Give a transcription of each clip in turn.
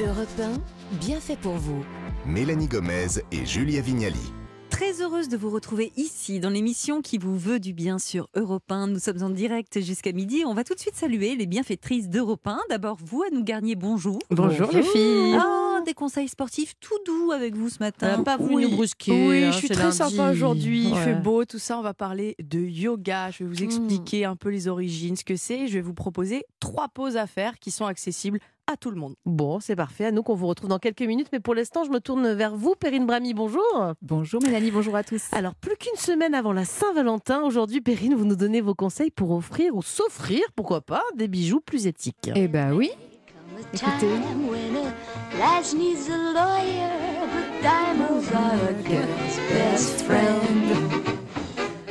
Europe 1, bien fait pour vous. Mélanie Gomez et Julia Vignali. Très heureuse de vous retrouver ici dans l'émission qui vous veut du bien sur Europe 1. Nous sommes en direct jusqu'à midi. On va tout de suite saluer les bienfaitrices d'Europe 1. D'abord, vous, Anne Garnier, bonjour. Bonjour, les filles. Oh, des conseils sportifs tout doux avec vous ce matin. Euh, pas voulu Oui. nous brusquer. Oui, hein, je suis très lundi. sympa aujourd'hui. Il fait beau, tout ça. On va parler de yoga. Je vais vous expliquer un peu les origines, ce que c'est. Je vais vous proposer trois pauses à faire qui sont accessibles à tout le monde. Bon, c'est parfait. À nous qu'on vous retrouve dans quelques minutes. Mais pour l'instant, je me tourne vers vous, Perrine Brami. Bonjour. Bonjour Mélanie, bonjour à tous. Alors, plus qu'une semaine avant la Saint-Valentin, aujourd'hui, Perrine, vous nous donnez vos conseils pour offrir ou s'offrir, pourquoi pas, des bijoux plus éthiques. Eh ben oui. Écoutez.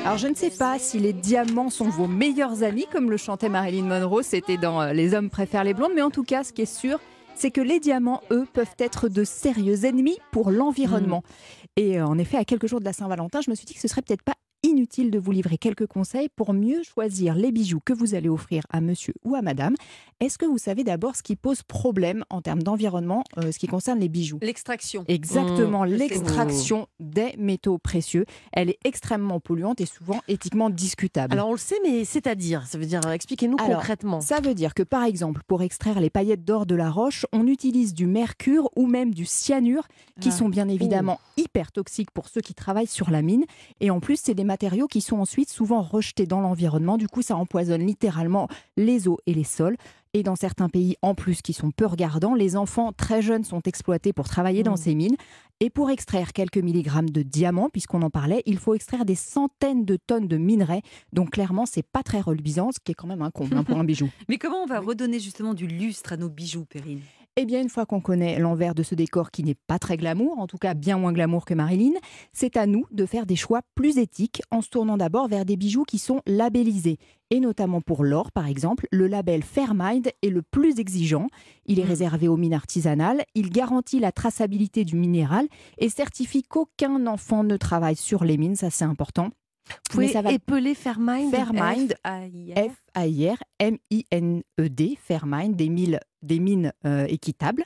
Alors je ne sais pas si les diamants sont vos meilleurs amis, comme le chantait Marilyn Monroe, c'était dans euh, Les hommes préfèrent les blondes, mais en tout cas, ce qui est sûr, c'est que les diamants, eux, peuvent être de sérieux ennemis pour l'environnement. Et euh, en effet, à quelques jours de la Saint-Valentin, je me suis dit que ce serait peut-être pas inutile de vous livrer quelques conseils pour mieux choisir les bijoux que vous allez offrir à monsieur ou à madame. Est-ce que vous savez d'abord ce qui pose problème en termes d'environnement, euh, ce qui concerne les bijoux? L'extraction. Exactement, Mmh, l'extraction des métaux précieux. Elle est extrêmement polluante et souvent éthiquement discutable. Alors, on le sait, mais c'est-à-dire, ça veut dire, euh, expliquez-nous concrètement. ça veut dire que par exemple, pour extraire les paillettes d'or de la roche, on utilise du mercure ou même du cyanure, qui Ah. sont bien évidemment hyper toxiques pour ceux qui travaillent sur la mine. Et en plus, c'est des matériaux qui sont ensuite souvent rejetés dans l'environnement. Du coup, ça empoisonne littéralement les eaux et les sols. Et dans certains pays, en plus, qui sont peu regardants, les enfants très jeunes sont exploités pour travailler dans Mm. ces mines. Et pour extraire quelques milligrammes de diamants, puisqu'on en parlait, il faut extraire des centaines de tonnes de minerais. Donc clairement, c'est pas très reluisant, ce qui est quand même un comble hein, pour un bijou. Mais comment on va redonner justement du lustre à nos bijoux, Perrine? Eh bien, une fois qu'on connaît l'envers de ce décor qui n'est pas très glamour, en tout cas bien moins glamour que Marilyn, c'est à nous de faire des choix plus éthiques en se tournant d'abord vers des bijoux qui sont labellisés. Et notamment pour l'or, par exemple, le label Fairmind est le plus exigeant. Il est réservé aux mines artisanales, il garantit la traçabilité du minéral et certifie qu'aucun enfant ne travaille sur les mines, ça c'est important. Vous pouvez Mais ça va épeler Fairmind Fairmind, F-A-I-R. F-A-I-R, M-I-N-E-D, Fairmind, des, mille- des mines euh, équitables.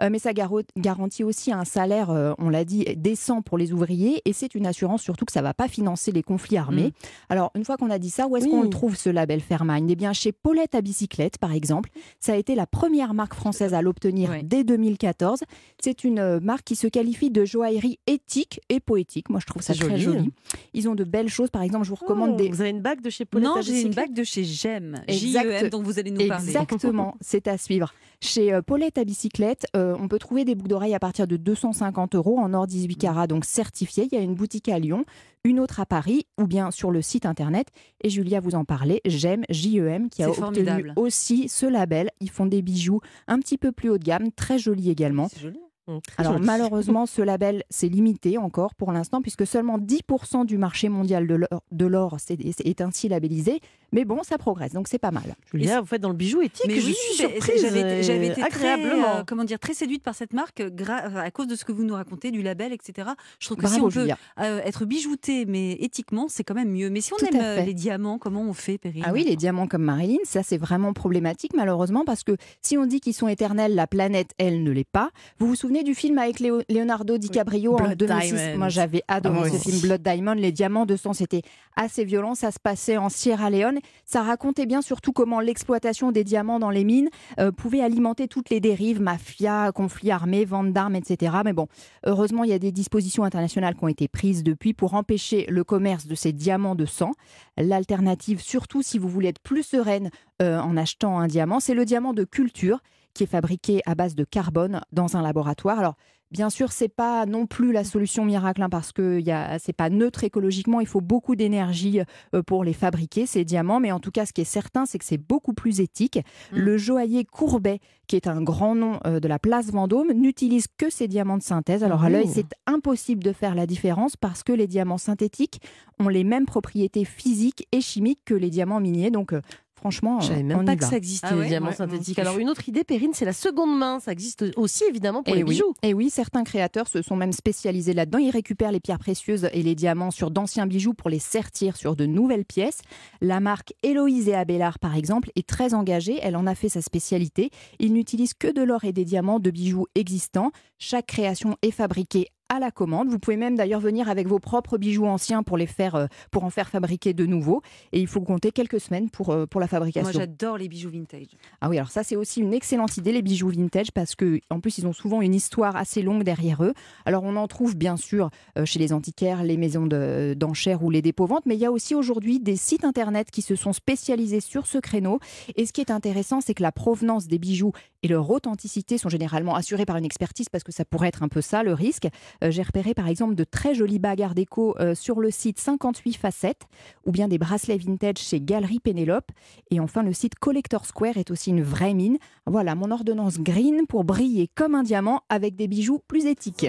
Euh, mais ça garantit aussi un salaire, euh, on l'a dit, décent pour les ouvriers et c'est une assurance surtout que ça ne va pas financer les conflits armés. Alors, une fois qu'on a dit ça, où est-ce Oui. qu'on le trouve ce label Fairmind? Eh bien, chez Paulette à bicyclette, par exemple. Ça a été la première marque française à l'obtenir dès 2014. C'est une euh, marque qui se qualifie de joaillerie éthique et poétique. Moi, je trouve ça très joli. Ils ont de belles choses. Par exemple, je vous recommande Oh, des, Vous avez une bague de chez Paulette Non, à j'ai une bicyclette bague de chez Gem. Exact. J-E-M, dont vous allez nous parler. Exactement, c'est à suivre. Chez euh, Paulette à bicyclette, euh, on peut trouver des boucles d'oreilles à partir de 250 euros en or 18 carats, donc certifié. Il y a une boutique à Lyon, une autre à Paris, ou bien sur le site internet. Et Julia vous en parlait, j'aime JEM, qui a obtenu formidable. aussi ce label. Ils font des bijoux un petit peu plus haut de gamme, très jolis également. C'est joli. Très Alors joli. malheureusement, ce label, c'est limité encore pour l'instant, puisque seulement 10% du marché mondial de l'or- c'est- est ainsi labellisé. Mais bon, ça progresse, donc c'est pas mal. Julia, vous faites dans le bijou éthique. Mais je oui, suis surprise. j'avais été, euh, très, agréablement. euh, comment dire, très séduite par cette marque à cause de ce que vous nous racontez, du label, etc. Je trouve que si on peut euh, être bijouté, mais éthiquement, c'est quand même mieux. Mais si on Tout aime les diamants, comment on fait, Perrine Ah oui, les diamants comme Marilyn, ça c'est vraiment problématique malheureusement parce que si on dit qu'ils sont éternels, la planète, elle ne l'est pas. Vous vous souvenez du film avec Léo- Leonardo DiCaprio en Blood 2006 Diamond. Moi j'avais adoré Ah ce film Blood Diamond. Les diamants de sang, c'était assez violent. Ça se passait en Sierra Leone. Ça racontait bien surtout comment l'exploitation des diamants dans les mines euh, pouvait alimenter toutes les dérives, mafia, conflits armés, vente d'armes, etc. Mais bon, heureusement, il y a des dispositions internationales qui ont été prises depuis pour empêcher le commerce de ces diamants de sang. L'alternative, surtout si vous voulez être plus sereine euh, en achetant un diamant, c'est le diamant de culture qui est fabriqué à base de carbone dans un laboratoire. Alors, bien sûr, c'est pas non plus la solution miracle hein, parce que c'est pas neutre écologiquement. Il faut beaucoup d'énergie euh, pour les fabriquer ces diamants, mais en tout cas, ce qui est certain, c'est que c'est beaucoup plus éthique. Mm. Le joaillier Courbet, qui est un grand nom euh, de la place Vendôme, n'utilise que ces diamants de synthèse. Alors à Mmh. l'œil, c'est impossible de faire la différence parce que les diamants synthétiques ont les mêmes propriétés physiques et chimiques que les diamants miniers. Donc, euh, franchement, Je savais euh, même on pas que ça existait, Ah ouais les diamants Ouais, synthétiques. Alors, une autre idée, Perrine, c'est la seconde main. Ça existe aussi, évidemment, pour Et les Eh oui. bijoux. Et oui, certains créateurs se sont même spécialisés là-dedans. Ils récupèrent les pierres précieuses et les diamants sur d'anciens bijoux pour les sertir sur de nouvelles pièces. La marque Héloïse et Abélard, par exemple, est très engagée. Elle en a fait sa spécialité. Ils n'utilisent que de l'or et des diamants de bijoux existants. Chaque création est fabriquée à la commande. Vous pouvez même d'ailleurs venir avec vos propres bijoux anciens pour les faire, euh, pour en faire fabriquer de nouveaux. Et il faut compter quelques semaines pour, euh, pour la Moi, fabrication. j'adore les bijoux vintage. Ah oui, alors ça c'est aussi une excellente idée les bijoux vintage parce que en plus ils ont souvent une histoire assez longue derrière eux. Alors on en trouve bien sûr euh, chez les antiquaires, les maisons de- d'enchères ou les dépôts-ventes, mais il y a aussi aujourd'hui des sites internet qui se sont spécialisés sur ce créneau. Et ce qui est intéressant, c'est que la provenance des bijoux et leur authenticité sont généralement assurées par une expertise parce que ça pourrait être un peu ça le risque. Euh, J'ai repéré par exemple de très jolies bagues art déco euh, sur le site 58 facettes ou bien des bracelets vintage chez Galerie Pénélope. Et enfin, le site Collector Square est aussi une vraie mine. Voilà mon ordonnance green pour briller comme un diamant avec des bijoux plus éthiques.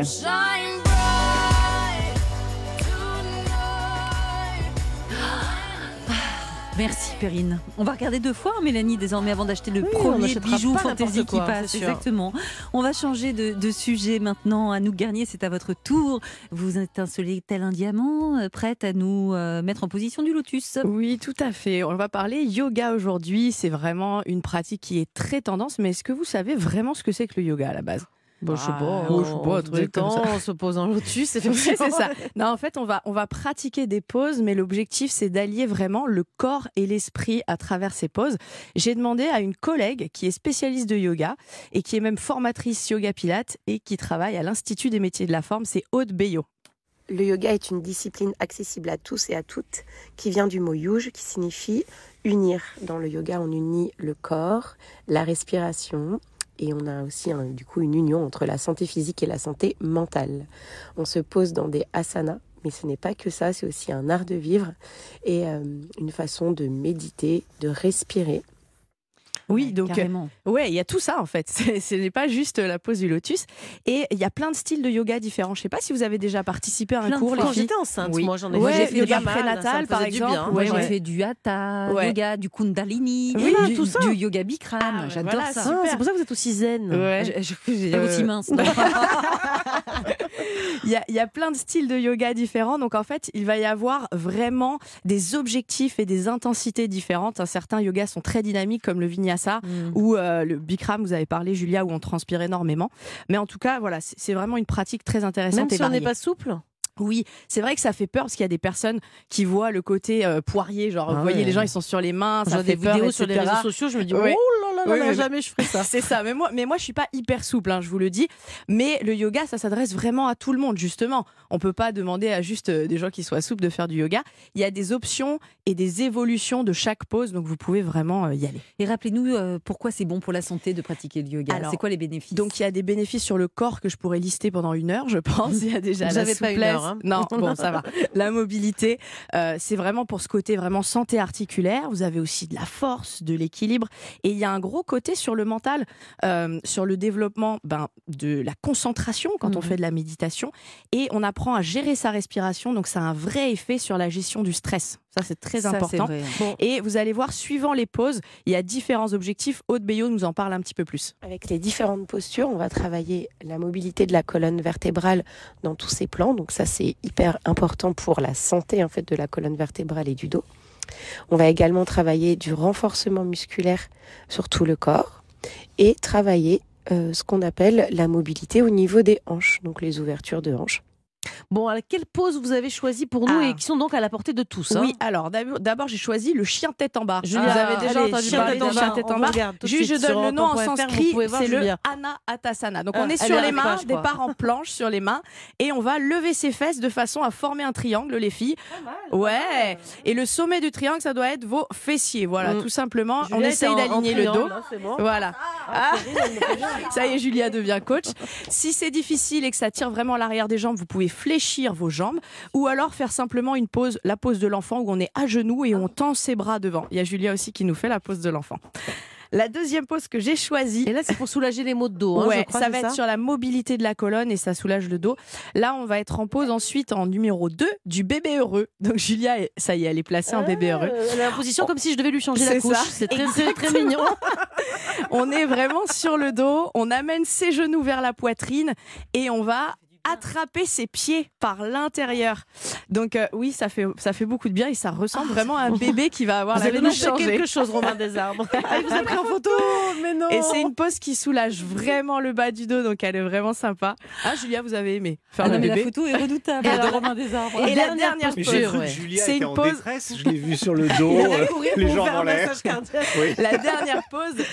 Merci Perrine. On va regarder deux fois, hein, Mélanie, désormais, avant d'acheter le Oui, premier bijou fantaisie qui passe. Exactement. On va changer de, de sujet maintenant. À nous Garnier, c'est à votre tour. Vous étincelez tel un diamant, euh, prête à nous euh, mettre en position du lotus. Oui, tout à fait. On va parler yoga aujourd'hui. C'est vraiment une pratique qui est très tendance. Mais est-ce que vous savez vraiment ce que c'est que le yoga à la base? Bon, je sais pas, Oh, je sais pas, un truc comme détend, ça. on se pose en lotus, c'est ça. Non, en fait, on va, on va pratiquer des poses, mais l'objectif, c'est d'allier vraiment le corps et l'esprit à travers ces poses. J'ai demandé à une collègue qui est spécialiste de yoga et qui est même formatrice yoga pilates et qui travaille à l'Institut des métiers de la forme, c'est Aude Bayot. Le yoga est une discipline accessible à tous et à toutes, qui vient du mot yuj, qui signifie unir. Dans le yoga, on unit le corps, la respiration, et on a aussi du coup une union entre la santé physique et la santé mentale. On se pose dans des asanas, mais ce n'est pas que ça, c'est aussi un art de vivre et euh, une façon de méditer, de respirer. Oui, donc euh, Carrément. ouais, il y a tout ça en fait. Ce n'est pas juste la pose du lotus. Et il y a plein de styles de yoga différents. Je sais pas si vous avez déjà participé à un Plein cours, les Quand filles. j'étais enceinte, Oui. moi j'en ai Ouais, fait yoga ça me prénatal, par exemple, Ouais, j'ai ouais. fait du hatha, Ouais. yoga, du kundalini, Oui, du, tout ça. du yoga bikram. Ah, J'adore voilà, ça. Ah, c'est pour ça que vous êtes aussi zen. Ouais. Je- Euh, aussi mince. Il y, a, il y a plein de styles de yoga différents. Donc en fait, il va y avoir vraiment des objectifs et des intensités différentes. Certains yogas sont très dynamiques comme le vinyasa Mm. ou euh, le bikram, vous avez parlé Julia, où on transpire énormément. Mais en tout cas, voilà, c'est vraiment une pratique très intéressante Même et si on n'est pas souple. Oui, c'est vrai que ça fait peur parce qu'il y a des personnes qui voient le côté euh, poirier, genre Ah vous voyez ouais. les gens ils sont sur les mains, ça fait des peur, vidéos sur les réseaux sociaux, je me dis, Ouais. oh Oui, jamais je ferai ça. C'est ça, mais moi, mais moi je suis pas hyper souple, hein, je vous le dis. Mais le yoga, ça s'adresse vraiment à tout le monde, justement. On peut pas demander à juste euh, des gens qui soient souples de faire du yoga. Il y a des options et des évolutions de chaque pose, donc vous pouvez vraiment euh, y aller. Et rappelez-nous euh, pourquoi c'est bon pour la santé de pratiquer le yoga. C'est quoi les bénéfices? Donc il y a des bénéfices sur le corps que je pourrais lister pendant une heure, je pense. Il y a déjà la avez pas une souplesse. heure, hein. Non, bon, ça va. La mobilité, euh, c'est vraiment pour ce côté vraiment santé articulaire. Vous avez aussi de la force, de l'équilibre, et il y a un gros côté sur le mental, euh, sur le développement ben, de la concentration quand on Mhm. fait de la méditation, et on apprend à gérer sa respiration. Donc ça a un vrai effet sur la gestion du stress. Ça c'est très Ça, important. vrai. Et vous allez voir, suivant les poses, il y a différents objectifs. Aude Bayot nous en parle un petit peu plus. Avec les différentes postures, on va travailler la mobilité de la colonne vertébrale dans tous ses plans. Donc ça, c'est hyper important pour la santé en fait de la colonne vertébrale et du dos. On va également travailler du renforcement musculaire sur tout le corps et travailler euh, ce qu'on appelle la mobilité au niveau des hanches, donc les ouvertures de hanches. Bon, alors, quelle pose vous avez choisi pour nous Ah. et qui sont donc à la portée de tous hein Oui, alors d'abord, j'ai choisi le chien tête en bas. Julia, vous avez déjà allez, entendu chien parler tête du en chien tête en bas Juste, je donne le nom en sanskrit, c'est le Julia. Anahatasana. Donc Ah, on est elle sur est les mains, quoi. départ en planche sur les mains, et on va lever ses fesses de façon à former un triangle, les filles. Ouais. Et le sommet du triangle, ça doit être vos fessiers. Voilà, Mm. tout simplement. on essaye d'aligner le dos. hein, bon. Voilà. Ah. Ça y est, Julia devient coach. Si c'est difficile et que ça tire vraiment l'arrière des jambes, vous pouvez fléchir vos jambes ou alors faire simplement une pause, la pose de l'enfant où on est à genoux et on tend ses bras devant. Il y a Julia aussi qui nous fait la pose de l'enfant. La deuxième pose que j'ai choisie. Et là, c'est pour soulager les maux de dos. hein, ouais, je crois, ça va être sur la mobilité de la colonne et ça soulage le dos. Là, on va être en pause ensuite en numéro 2 du bébé heureux. Donc Julia, ça y est, elle est placée en bébé heureux. Euh, Elle a la position comme si je devais lui changer la couche. C'est très, très, très mignon. On est vraiment sur le dos, on amène ses genoux vers la poitrine et on va attraper ses pieds par l'intérieur. Donc euh, oui, ça fait ça fait beaucoup de bien et ça ressemble vraiment à un bébé qui va avoir Vous la avez quelque chose, Romain Desarbres. Ah, il vous a pris en photo Mais non Et c'est une pose qui soulage vraiment le bas du dos, donc elle est vraiment sympa. Ah Julia, vous avez aimé faire Ah le mais la bébé photo est redoutable. Et de Romain Desarbres. Et la dernière Mais pose, j'ai cru ouais. que Julia C'est était une en pause- détresse. Je l'ai vu sur le dos, euh, les jambes en l'air. Oui. La dernière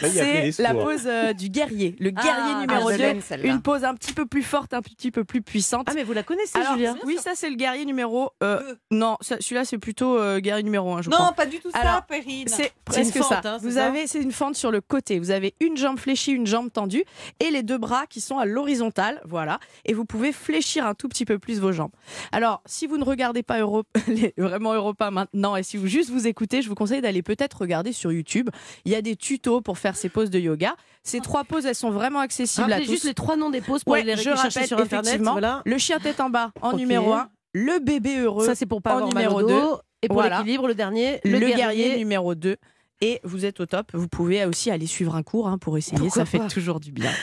les c'est la pose euh, du guerrier. Le Ah, guerrier numéro ah, je 2. l'aime, celle-là. Une pose un petit peu plus forte, un petit peu plus puissante. Ah, mais vous la connaissez, Alors, Julia oui, ça c'est le guerrier numéro. euh, non, ça- celui-là c'est plutôt euh, guerrier numéro 1, je Non, crois. pas du tout ça, Alors, Perrine. C'est presque ça. hein, c'est vous ça avez, c'est une fente sur le côté. Vous avez une jambe fléchie, une jambe tendue, et les deux bras qui sont à l'horizontale, voilà. Et vous pouvez fléchir un tout petit peu plus vos jambes. Alors, si vous ne regardez pas les- vraiment Europa maintenant, et si vous juste vous écoutez, je vous conseille d'aller peut-être regarder sur YouTube. Il y a des tutos pour faire ces poses de yoga. Ces trois poses, elles sont vraiment accessibles à Rappelez tous. juste les trois noms des poses pour Ouais, aller les je chercher rappelle sur Internet. effectivement Voilà. le chien tête en bas en Ok. numéro 1, le bébé heureux Ça, c'est pour pas en avoir mal au numéro dos. Et pour Voilà. l'équilibre, le dernier, le, le, guerrier. numéro 2 et vous êtes au top. Vous pouvez aussi aller suivre un cours hein, pour essayer, Pourquoi ça fait pas toujours du bien.